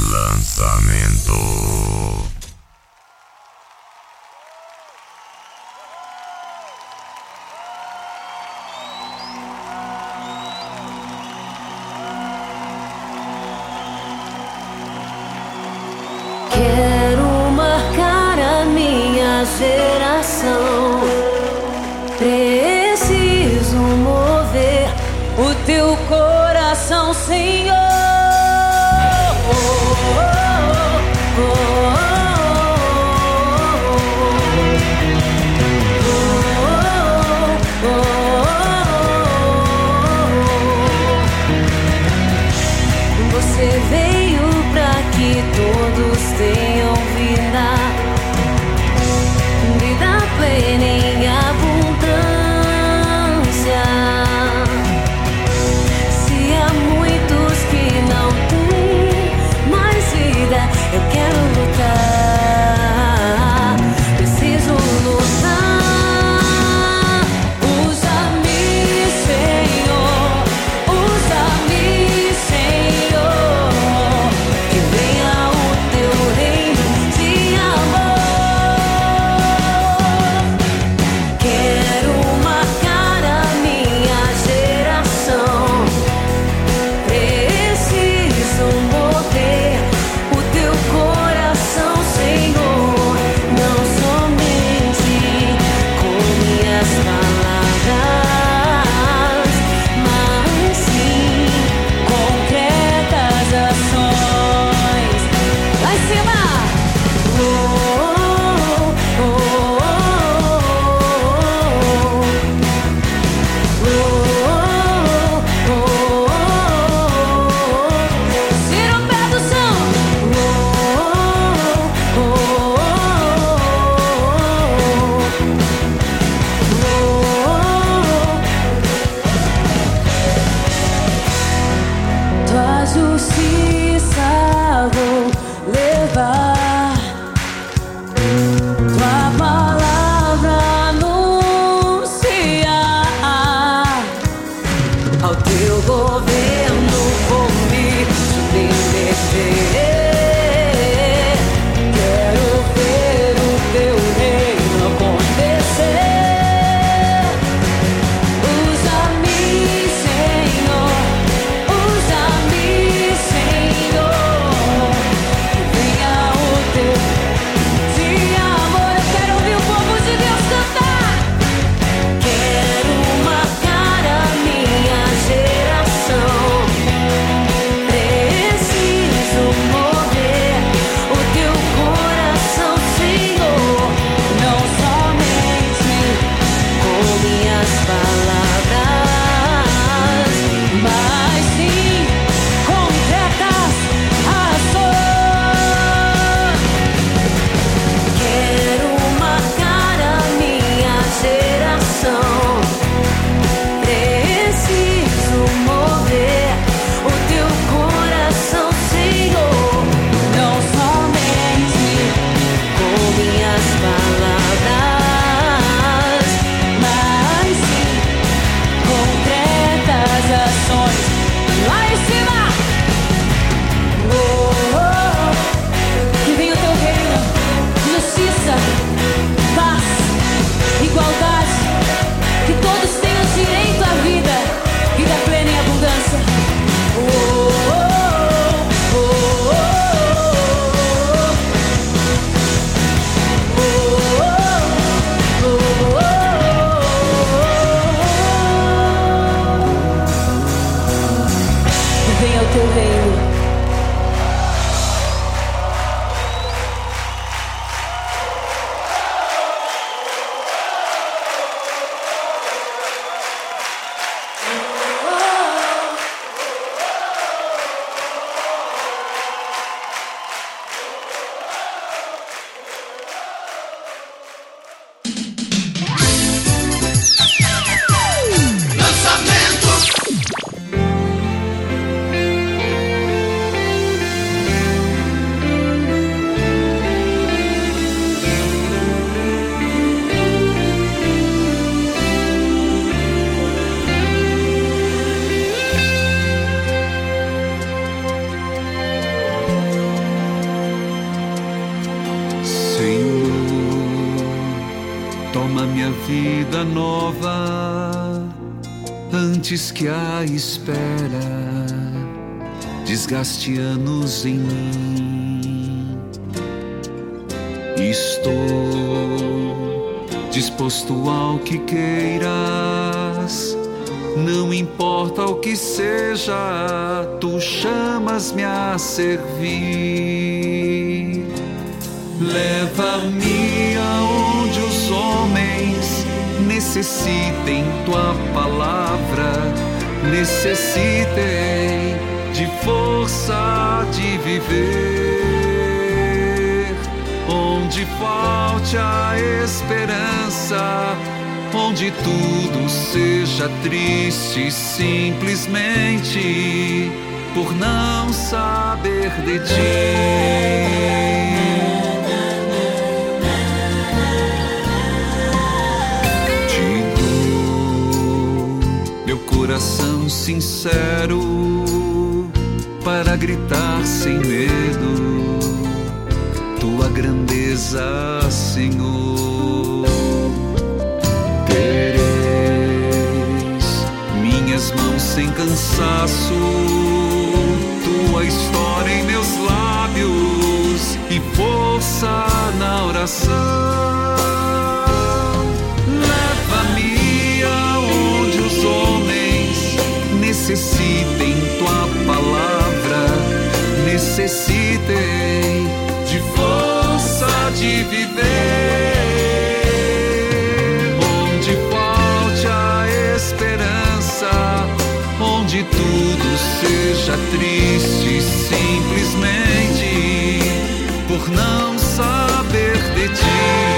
Lançamento. 你。onde tudo seja triste simplesmente por não saber de ti.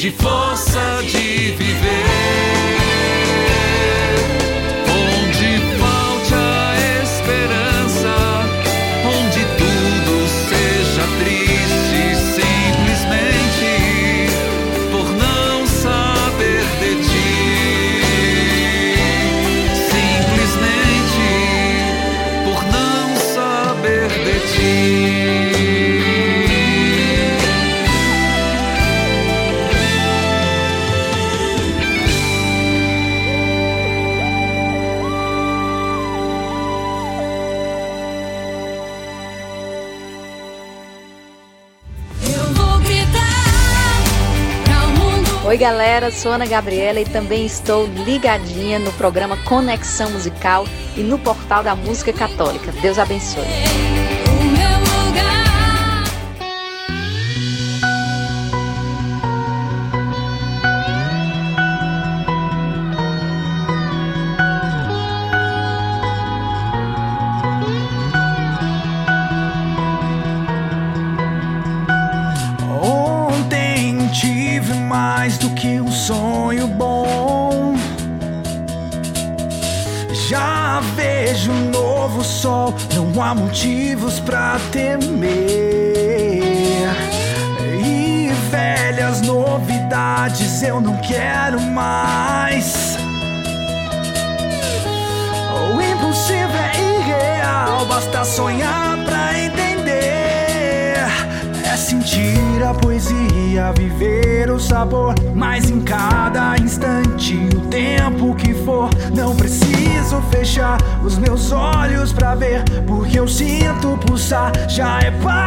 de força de viver. galera, sou Ana Gabriela e também estou ligadinha no programa Conexão Musical e no portal da Música Católica. Deus abençoe. shy.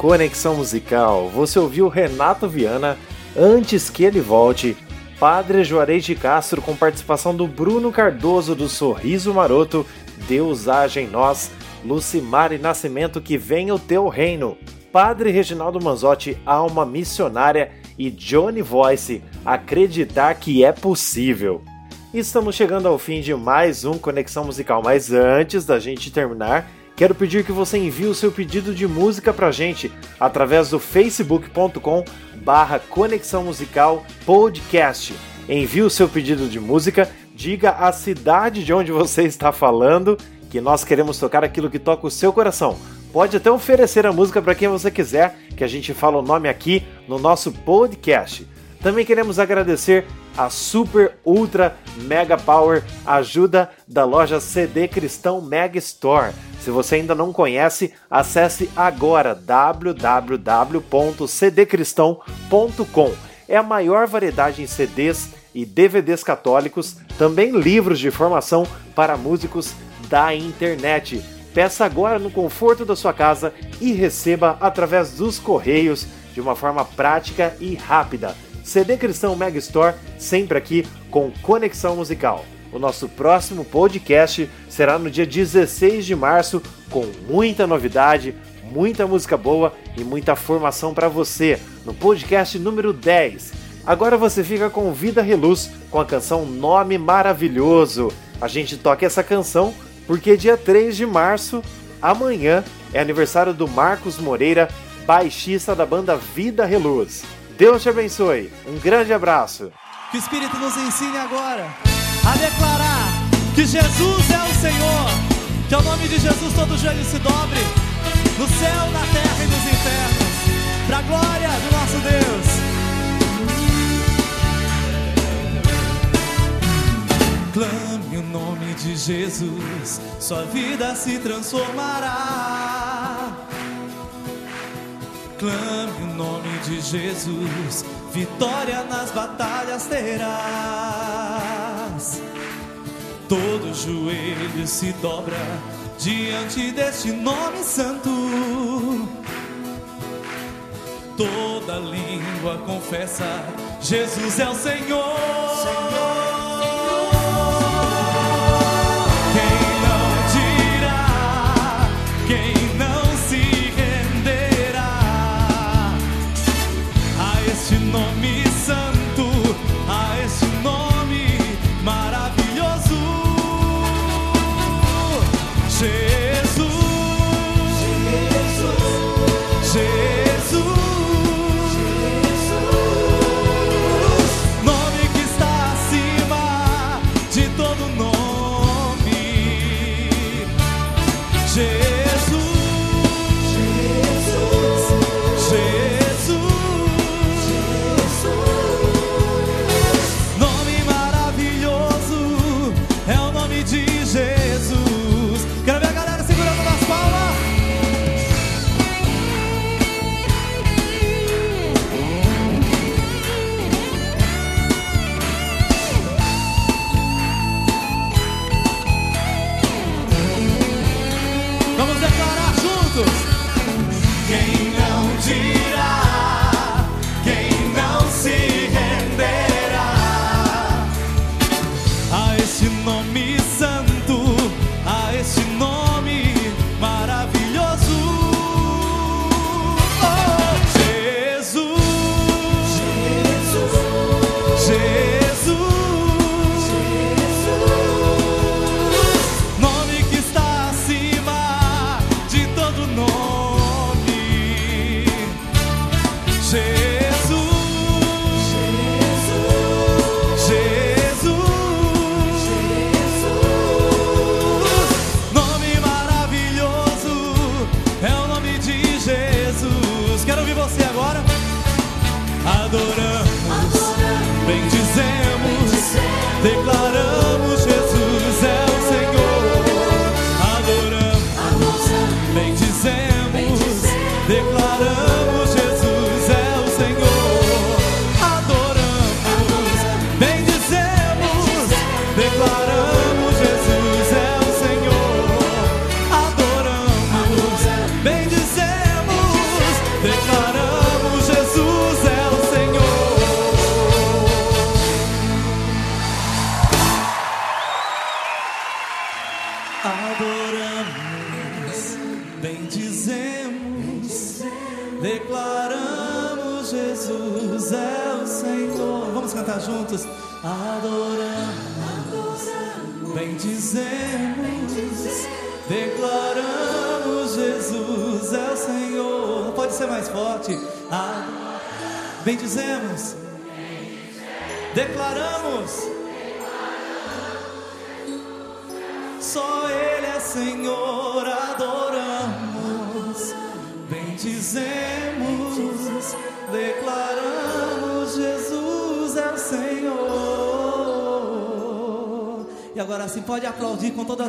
Conexão Musical, você ouviu Renato Viana, Antes que ele volte, Padre Juarez de Castro com participação do Bruno Cardoso do Sorriso Maroto, Deus age em nós, Lucimare Nascimento, que vem o teu reino, Padre Reginaldo Manzotti, Alma Missionária e Johnny Voice, Acreditar que é possível. Estamos chegando ao fim de mais um Conexão Musical, mas antes da gente terminar, Quero pedir que você envie o seu pedido de música pra gente através do facebook.com barra Conexão Musical Podcast. Envie o seu pedido de música, diga a cidade de onde você está falando, que nós queremos tocar aquilo que toca o seu coração. Pode até oferecer a música para quem você quiser, que a gente fala o nome aqui no nosso podcast. Também queremos agradecer a Super Ultra Mega Power ajuda da loja CD Cristão Mega Store. Se você ainda não conhece, acesse agora www.cdcristão.com. É a maior variedade em CDs e DVDs católicos, também livros de formação para músicos da internet. Peça agora no conforto da sua casa e receba através dos correios de uma forma prática e rápida. CD Cristão Mega Store, sempre aqui com conexão musical. O nosso próximo podcast será no dia 16 de março, com muita novidade, muita música boa e muita formação para você, no podcast número 10. Agora você fica com Vida Reluz, com a canção Nome Maravilhoso. A gente toca essa canção porque dia 3 de março, amanhã, é aniversário do Marcos Moreira, baixista da banda Vida Reluz. Deus te abençoe. Um grande abraço. Que o Espírito nos ensine agora a declarar que Jesus é o Senhor. Que ao nome de Jesus todo joelho se dobre, no céu, na terra e nos infernos, para a glória do nosso Deus. Clame o nome de Jesus, sua vida se transformará. Clame o nome de Jesus, vitória nas batalhas terás. Todo joelho se dobra diante deste nome santo. Toda língua confessa: Jesus é o Senhor. Quem não dirá? Quem Jesus,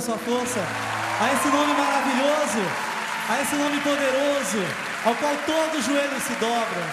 sua força a esse nome maravilhoso, a esse nome poderoso, ao qual todo joelho se dobra.